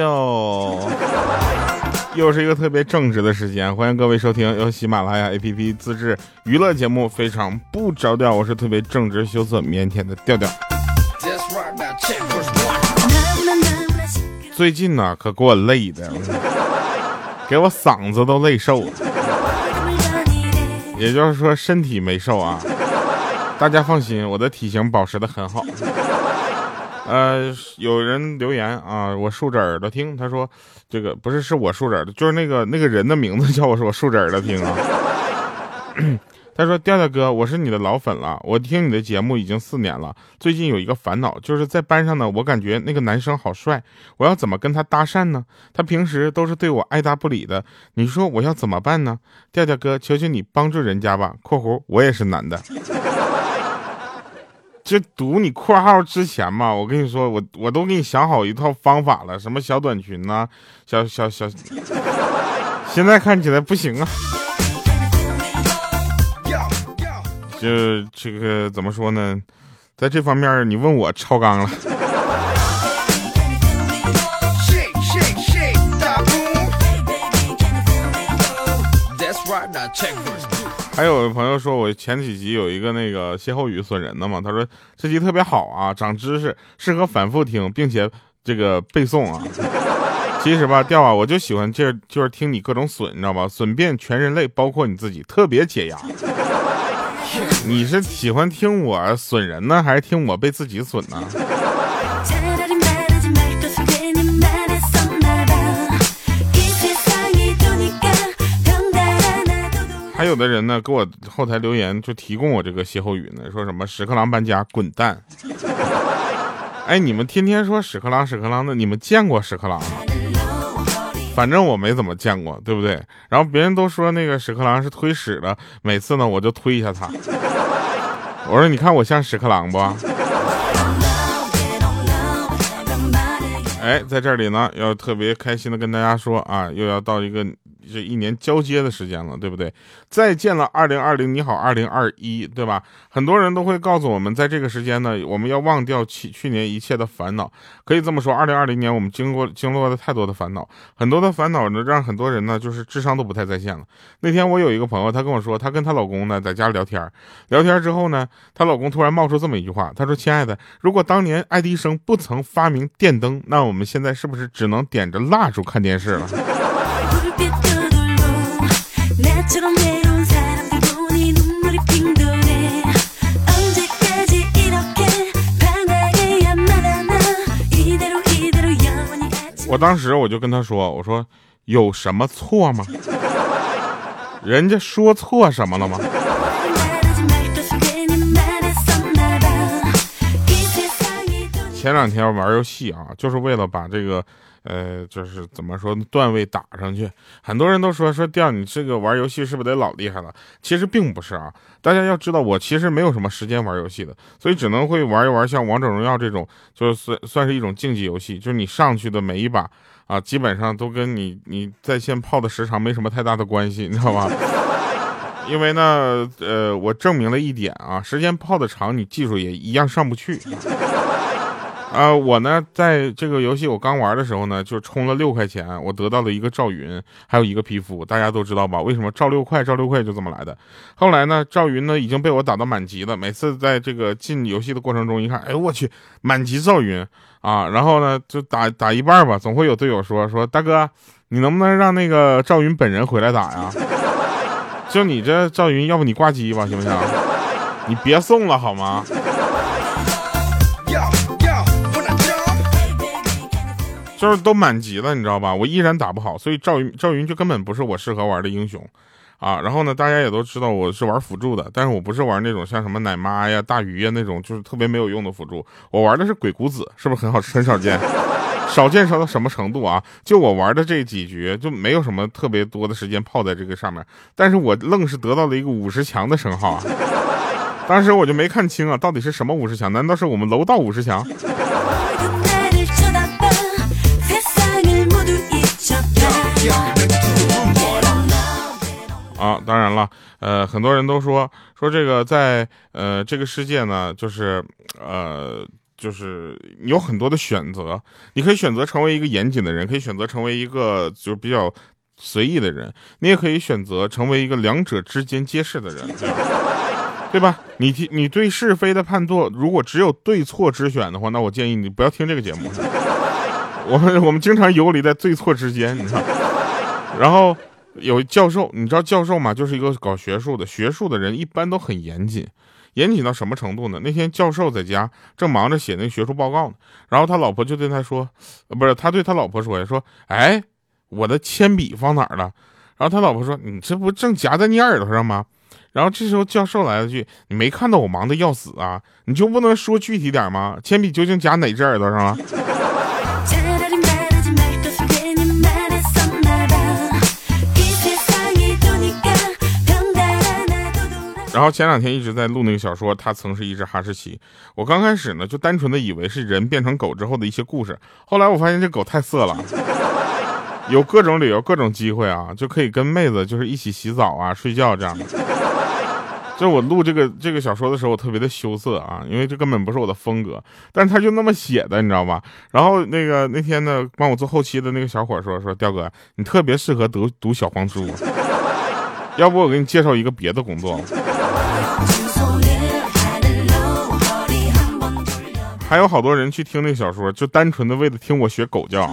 哟，又是一个特别正直的时间，欢迎各位收听由喜马拉雅 APP 自制娱乐节目《非常不着调》，我是特别正直、羞涩、腼腆的调调。最近呢，可给我累的，给我嗓子都累瘦了。也就是说，身体没瘦啊。大家放心，我的体型保持的很好。呃，有人留言啊，我竖着耳朵听。他说，这个不是是我竖着耳朵，就是那个那个人的名字叫我说我竖着耳朵听啊。他说，调调哥，我是你的老粉了，我听你的节目已经四年了。最近有一个烦恼，就是在班上呢，我感觉那个男生好帅，我要怎么跟他搭讪呢？他平时都是对我爱答不理的，你说我要怎么办呢？调调哥，求求你帮助人家吧。（括弧我也是男的。）就读你括号之前嘛，我跟你说，我我都给你想好一套方法了，什么小短裙呐，小小小，现在看起来不行啊。就这个怎么说呢，在这方面你问我超纲了。还有朋友说我前几集有一个那个歇后语损人的嘛，他说这集特别好啊，长知识，适合反复听，并且这个背诵啊。其实吧，调啊，我就喜欢这就是听你各种损，你知道吧？损遍全人类，包括你自己，特别解压。你是喜欢听我损人呢，还是听我被自己损呢？还有的人呢，给我后台留言就提供我这个歇后语呢，说什么屎壳郎搬家滚蛋。哎，你们天天说屎壳郎屎壳郎的，你们见过屎壳郎吗？反正我没怎么见过，对不对？然后别人都说那个屎壳郎是推屎的，每次呢我就推一下他。我说你看我像屎壳郎不？哎，在这里呢，要特别开心的跟大家说啊，又要到一个。这一年交接的时间了，对不对？再见了，二零二零，你好，二零二一，对吧？很多人都会告诉我们，在这个时间呢，我们要忘掉去去年一切的烦恼。可以这么说，二零二零年我们经过经历了太多的烦恼，很多的烦恼呢，让很多人呢，就是智商都不太在线了。那天我有一个朋友，她跟我说，她跟她老公呢在家聊天，聊天之后呢，她老公突然冒出这么一句话，他说：“亲爱的，如果当年爱迪生不曾发明电灯，那我们现在是不是只能点着蜡烛看电视了？”我当时我就跟他说：“我说有什么错吗？人家说错什么了吗？”前两天玩游戏啊，就是为了把这个。呃，就是怎么说段位打上去，很多人都说说调你这个玩游戏是不是得老厉害了？其实并不是啊，大家要知道我其实没有什么时间玩游戏的，所以只能会玩一玩像王者荣耀这种，就是算算是一种竞技游戏，就是你上去的每一把啊，基本上都跟你你在线泡的时长没什么太大的关系，你知道吧？因为呢，呃，我证明了一点啊，时间泡的长，你技术也一样上不去。啊，我呢，在这个游戏我刚玩的时候呢，就充了六块钱，我得到了一个赵云，还有一个皮肤，大家都知道吧？为什么赵六块？赵六块就这么来的。后来呢，赵云呢已经被我打到满级了。每次在这个进游戏的过程中，一看，哎呦我去，满级赵云啊！然后呢，就打打一半吧，总会有队友说说大哥，你能不能让那个赵云本人回来打呀？就你这赵云，要不你挂机吧，行不行？你别送了好吗？就是都满级了，你知道吧？我依然打不好，所以赵云赵云就根本不是我适合玩的英雄，啊！然后呢，大家也都知道我是玩辅助的，但是我不是玩那种像什么奶妈呀、大鱼呀那种，就是特别没有用的辅助。我玩的是鬼谷子，是不是很好？很少见，少见少到什么程度啊？就我玩的这几局，就没有什么特别多的时间泡在这个上面，但是我愣是得到了一个五十强的称号啊！当时我就没看清啊，到底是什么五十强？难道是我们楼道五十强？啊，当然了，呃，很多人都说说这个在呃这个世界呢，就是呃就是有很多的选择，你可以选择成为一个严谨的人，可以选择成为一个就是比较随意的人，你也可以选择成为一个两者之间皆是的人，对吧？你听，你对是非的判断，如果只有对错之选的话，那我建议你不要听这个节目。我们我们经常游离在对错之间，你知道。然后有教授，你知道教授吗？就是一个搞学术的，学术的人一般都很严谨。严谨到什么程度呢？那天教授在家正忙着写那个学术报告呢，然后他老婆就对他说：“不是，他对他老婆说呀，说，哎，我的铅笔放哪儿了？”然后他老婆说：“你这不正夹在你耳朵上吗？”然后这时候教授来了句：“你没看到我忙的要死啊？你就不能说具体点吗？铅笔究竟夹哪只耳朵上了？”然后前两天一直在录那个小说，他曾是一只哈士奇。我刚开始呢就单纯的以为是人变成狗之后的一些故事，后来我发现这狗太色了，有各种理由、各种机会啊，就可以跟妹子就是一起洗澡啊、睡觉这样的。就我录这个这个小说的时候，我特别的羞涩啊，因为这根本不是我的风格，但他就那么写的，你知道吧？然后那个那天呢，帮我做后期的那个小伙说说，刁哥，你特别适合读读小黄书，要不我给你介绍一个别的工作。还有好多人去听那个小说，就单纯的为了听我学狗叫。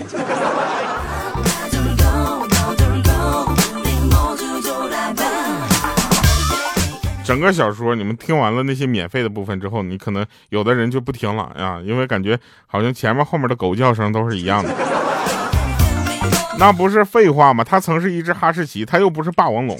整个小说你们听完了那些免费的部分之后，你可能有的人就不听了呀，因为感觉好像前面后面的狗叫声都是一样的。那不是废话吗？它曾是一只哈士奇，它又不是霸王龙。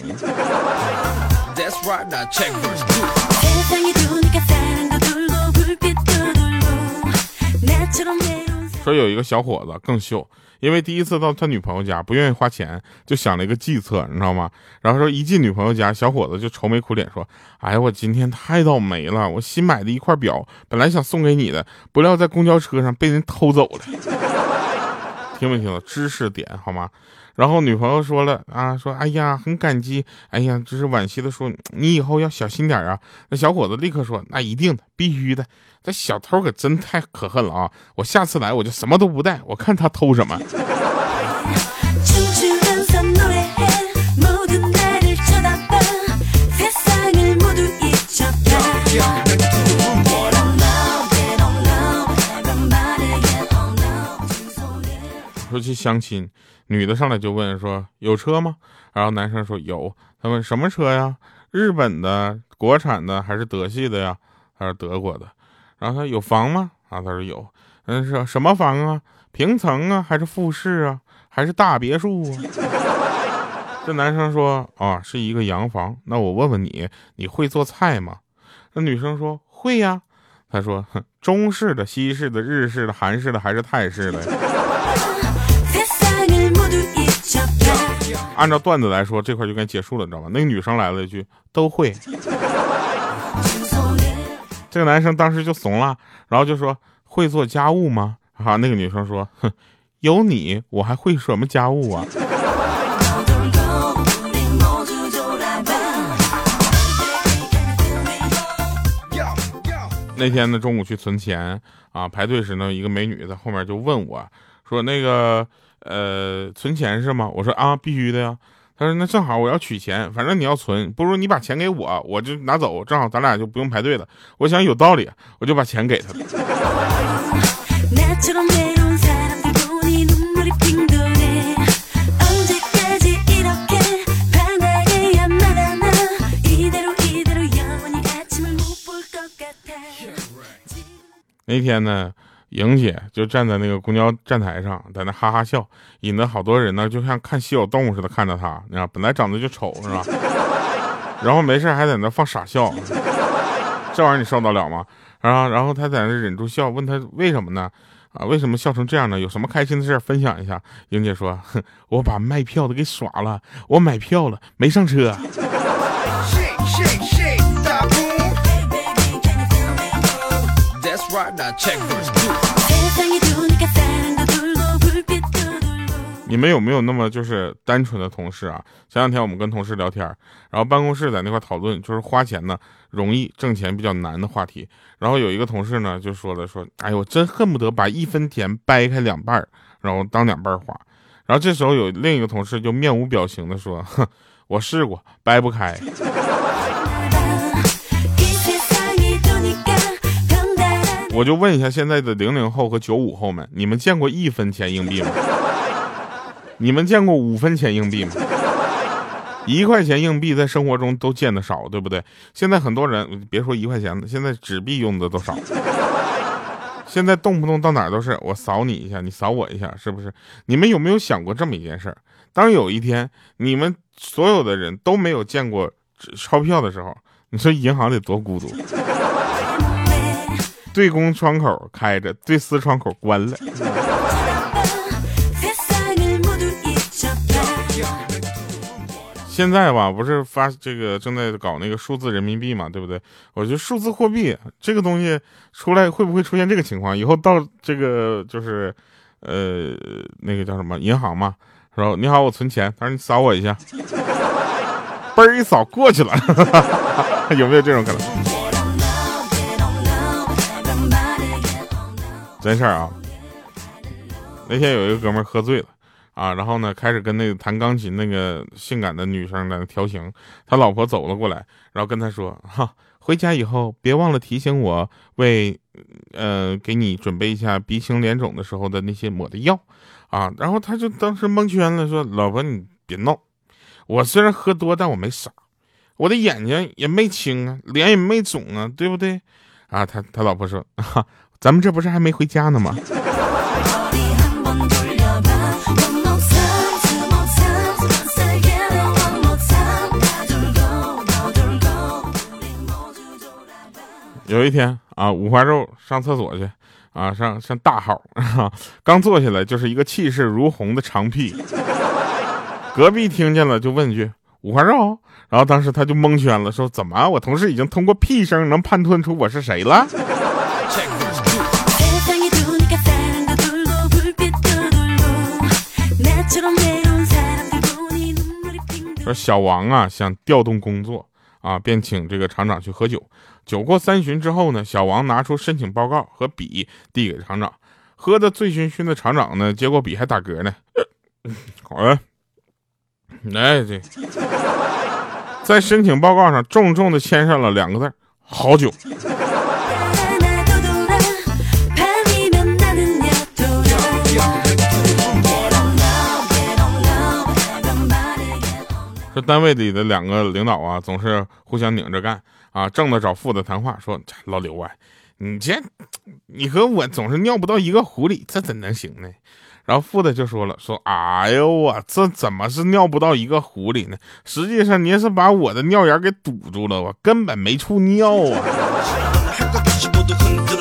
说有一个小伙子更秀，因为第一次到他女朋友家，不愿意花钱，就想了一个计策，你知道吗？然后说一进女朋友家，小伙子就愁眉苦脸说：“哎呀，我今天太倒霉了，我新买的一块表，本来想送给你的，不料在公交车上被人偷走了。”听没听到？知识点好吗？然后女朋友说了啊，说哎呀，很感激，哎呀，就是惋惜的说，你以后要小心点啊。那小伙子立刻说，那一定的，必须的。这小偷可真太可恨了啊！我下次来我就什么都不带，我看他偷什么。说去相亲，女的上来就问说有车吗？然后男生说有。他问什么车呀？日本的、国产的还是德系的呀？他说德国的。然后他有房吗？啊，他说有。嗯，是什么房啊？平层啊，还是复式啊，还是大别墅啊？这男生说啊，是一个洋房。那我问问你，你会做菜吗？那女生说会呀。他说哼中式的、西式的、日式的、韩式的还是泰式的？按照段子来说，这块就该结束了，你知道吧？那个女生来了一句：“都会。”这个男生当时就怂了，然后就说：“会做家务吗？”啊，那个女生说：“哼，有你，我还会什么家务啊？”那天呢，中午去存钱啊，排队时呢，一个美女在后面就问我说：“那个。”呃，存钱是吗？我说啊，必须的呀。他说那正好我要取钱，反正你要存，不如你把钱给我，我就拿走，正好咱俩就不用排队了。我想有道理，我就把钱给他了。那天呢？莹姐就站在那个公交站台上，在那哈哈笑，引得好多人呢，就像看稀有动物似的看着她。你知道，本来长得就丑，是吧？然后没事还在那放傻笑，这玩意儿你受得了吗？啊，然后他在那忍住笑，问他为什么呢？啊，为什么笑成这样呢？有什么开心的事分享一下？莹姐说：“哼，我把卖票的给耍了，我买票了，没上车。”你们有没有那么就是单纯的同事啊？前两天我们跟同事聊天，然后办公室在那块讨论，就是花钱呢容易挣钱比较难的话题。然后有一个同事呢就说了说，哎呦，我真恨不得把一分钱掰开两半然后当两半花。然后这时候有另一个同事就面无表情的说，哼，我试过掰不开。我就问一下现在的零零后和九五后们，你们见过一分钱硬币吗？你们见过五分钱硬币吗？一块钱硬币在生活中都见得少，对不对？现在很多人别说一块钱了，现在纸币用的都少。现在动不动到哪都是我扫你一下，你扫我一下，是不是？你们有没有想过这么一件事儿？当有一天你们所有的人都没有见过钞票的时候，你说银行得多孤独？对公窗口开着，对私窗口关了。现在吧，不是发这个正在搞那个数字人民币嘛，对不对？我觉得数字货币这个东西出来会不会出现这个情况？以后到这个就是，呃，那个叫什么银行嘛，说你好，我存钱，他说你扫我一下，嘣儿一扫过去了，有没有这种可能？真事儿啊！那天有一个哥们儿喝醉了。啊，然后呢，开始跟那个弹钢琴那个性感的女生在那调情。他老婆走了过来，然后跟他说：“哈，回家以后别忘了提醒我，为，呃，给你准备一下鼻青脸肿的时候的那些抹的药。”啊，然后他就当时蒙圈了，说：“老婆，你别闹，我虽然喝多，但我没傻，我的眼睛也没青啊，脸也没肿啊，对不对？”啊，他他老婆说：“哈，咱们这不是还没回家呢吗？”有一天啊，五花肉上厕所去，啊，上上大号，啊刚坐下来就是一个气势如虹的长屁，隔壁听见了就问句五花肉，然后当时他就蒙圈了，说怎么我同事已经通过屁声能判断出我是谁了？说小王啊想调动工作。啊，便请这个厂长去喝酒。酒过三巡之后呢，小王拿出申请报告和笔递给厂长。喝的醉醺醺的厂长呢，接过笔还打嗝呢。哎，哎，这在申请报告上重重的签上了两个字：好酒。这单位里的两个领导啊，总是互相拧着干啊，正的找副的谈话，说老刘啊，你这你和我总是尿不到一个壶里，这怎能行呢？然后副的就说了，说哎呦我这怎么是尿不到一个壶里呢？实际上您是把我的尿眼给堵住了，我根本没处尿啊。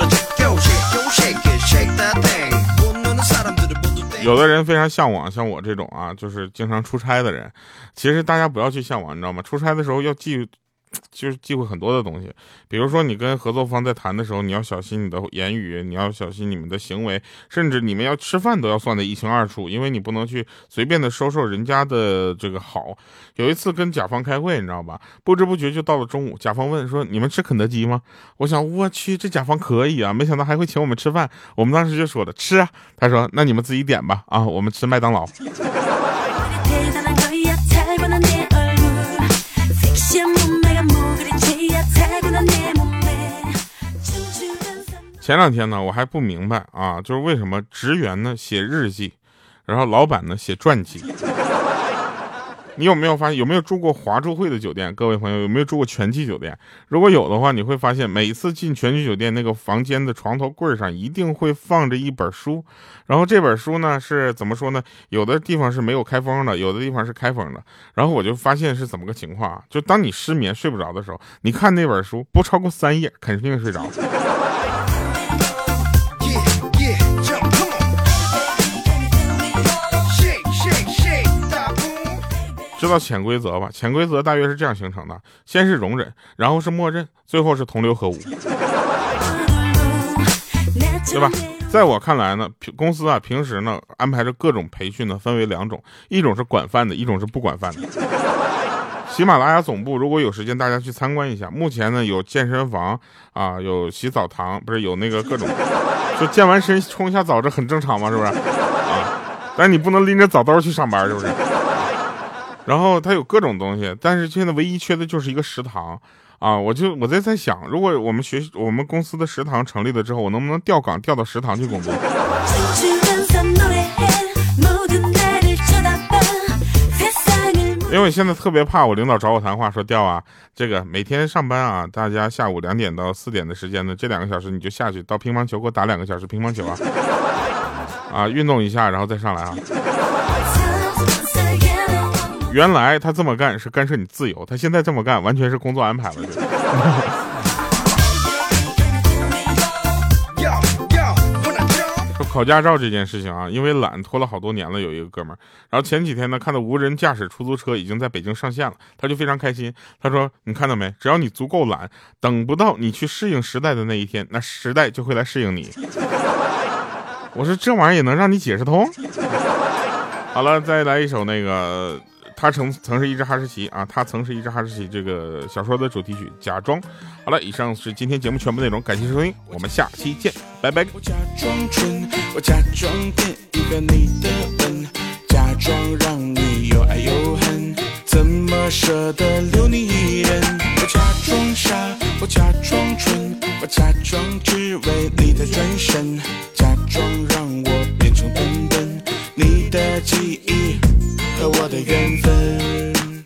有的人非常向往，像我这种啊，就是经常出差的人。其实大家不要去向往，你知道吗？出差的时候要记。就是忌讳很多的东西，比如说你跟合作方在谈的时候，你要小心你的言语，你要小心你们的行为，甚至你们要吃饭都要算得一清二楚，因为你不能去随便的收受人家的这个好。有一次跟甲方开会，你知道吧？不知不觉就到了中午，甲方问说：“你们吃肯德基吗？”我想，我去，这甲方可以啊，没想到还会请我们吃饭。我们当时就说了吃啊，他说：“那你们自己点吧。”啊，我们吃麦当劳。前两天呢，我还不明白啊，就是为什么职员呢写日记，然后老板呢写传记。你有没有发现，有没有住过华住会的酒店？各位朋友，有没有住过全季酒店？如果有的话，你会发现每次进全季酒店那个房间的床头柜上一定会放着一本书，然后这本书呢是怎么说呢？有的地方是没有开封的，有的地方是开封的。然后我就发现是怎么个情况啊？就当你失眠睡不着的时候，你看那本书不超过三页，肯定睡着。知道潜规则吧？潜规则大约是这样形成的：先是容忍，然后是默认，最后是同流合污，对吧？在我看来呢，公司啊平时呢安排着各种培训呢，分为两种，一种是管饭的，一种是不管饭的。喜马拉雅总部如果有时间，大家去参观一下。目前呢有健身房啊，有洗澡堂，不是有那个各种，就健完身冲一下澡，这很正常嘛，是不是？啊，但你不能拎着澡兜去上班，是不是？然后它有各种东西，但是现在唯一缺的就是一个食堂。啊，我就我在在想，如果我们学我们公司的食堂成立了之后，我能不能调岗调到食堂去工作？因为现在特别怕我领导找我谈话，说调啊，这个每天上班啊，大家下午两点到四点的时间呢，这两个小时你就下去到乒乓球给我打两个小时乒乓球啊，啊，运动一下然后再上来啊。原来他这么干是干涉你自由，他现在这么干完全是工作安排了。说考驾照这件事情啊，因为懒拖了好多年了。有一个哥们儿，然后前几天呢看到无人驾驶出租车已经在北京上线了，他就非常开心。他说：“你看到没？只要你足够懒，等不到你去适应时代的那一天，那时代就会来适应你。”我说这玩意儿也能让你解释通？好了，再来一首那个。他曾曾是一只哈士奇啊，他曾是一只哈士奇。这个小说的主题曲《假装》。好了，以上是今天节目全部内容，感谢收听，我们下期见，拜拜。我假装蠢，我假装变一个你的吻，假装让你又爱又恨，怎么舍得留你一人？我假装傻，我假装蠢，我假装只为你的转身，假装让我变成笨笨，你的记忆。我的缘分，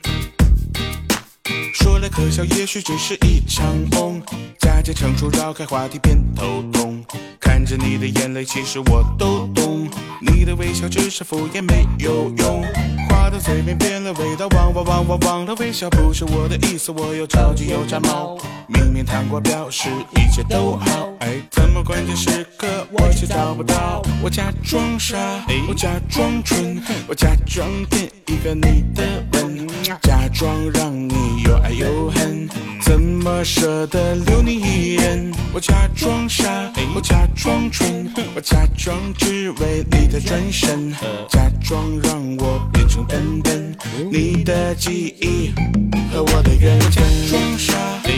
说来可笑，也许只是一场梦。假借成熟，绕开话题，偏头痛。看着你的眼泪，其实我都懂。你的微笑只是敷衍，没有用。话到嘴边变了味道，忘忘忘忘忘了微笑不是我的意思，我又着急又炸毛。明明糖果，表示一切都好，哎，怎么关键时刻我却找不到？我假装傻，我假装蠢，我假装变一个你的吻，假装让你又爱又恨，怎么舍得留你一人？我假装傻，我假装蠢，我假装只为你的转身，假装让我变成笨笨，你的记忆和我的缘分。假装傻，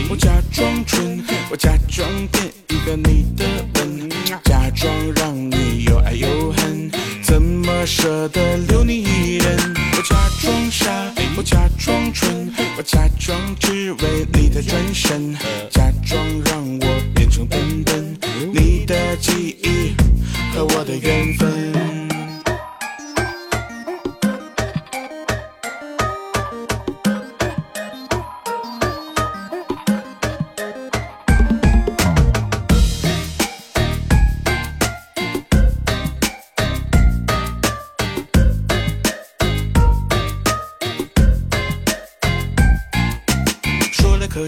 我假装蠢，我假装变一个你的吻，假装让你又爱又恨，怎么舍得留你一人？我假装傻，我假装蠢，我假装只为你的转身，假装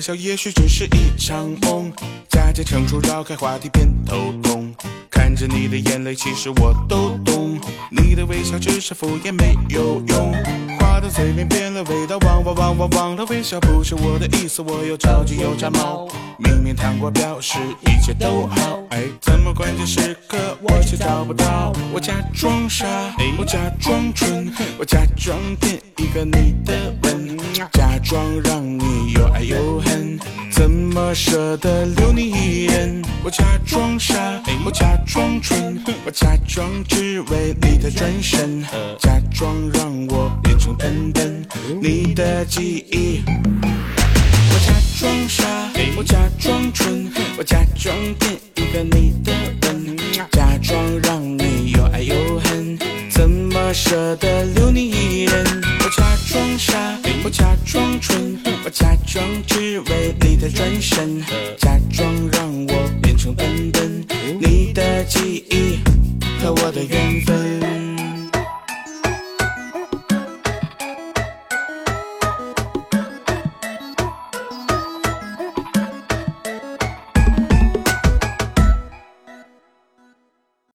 笑，也许只是一场梦。假借成熟，绕开话题，偏头痛。看着你的眼泪，其实我都懂。你的微笑只是敷衍，没有用。话到嘴边变了味道，忘忘忘忘忘了微笑不是我的意思，我又着急又炸毛。明明谈过，表示一切都好，哎，怎么关键时刻我却找不到？我假装傻，我假装蠢，我假装变一个你的吻，假装让你又爱又恨，怎么舍得留你一人？我假装傻，我假装蠢，我假装只为你的转身，假装让我变成笨笨，你的记忆。我假装傻，我假装蠢，我假装变一个你的吻，假装让你又爱又恨，怎么舍得留你假装只为你的转身，假装让我变成笨笨，你的记忆和我的缘分。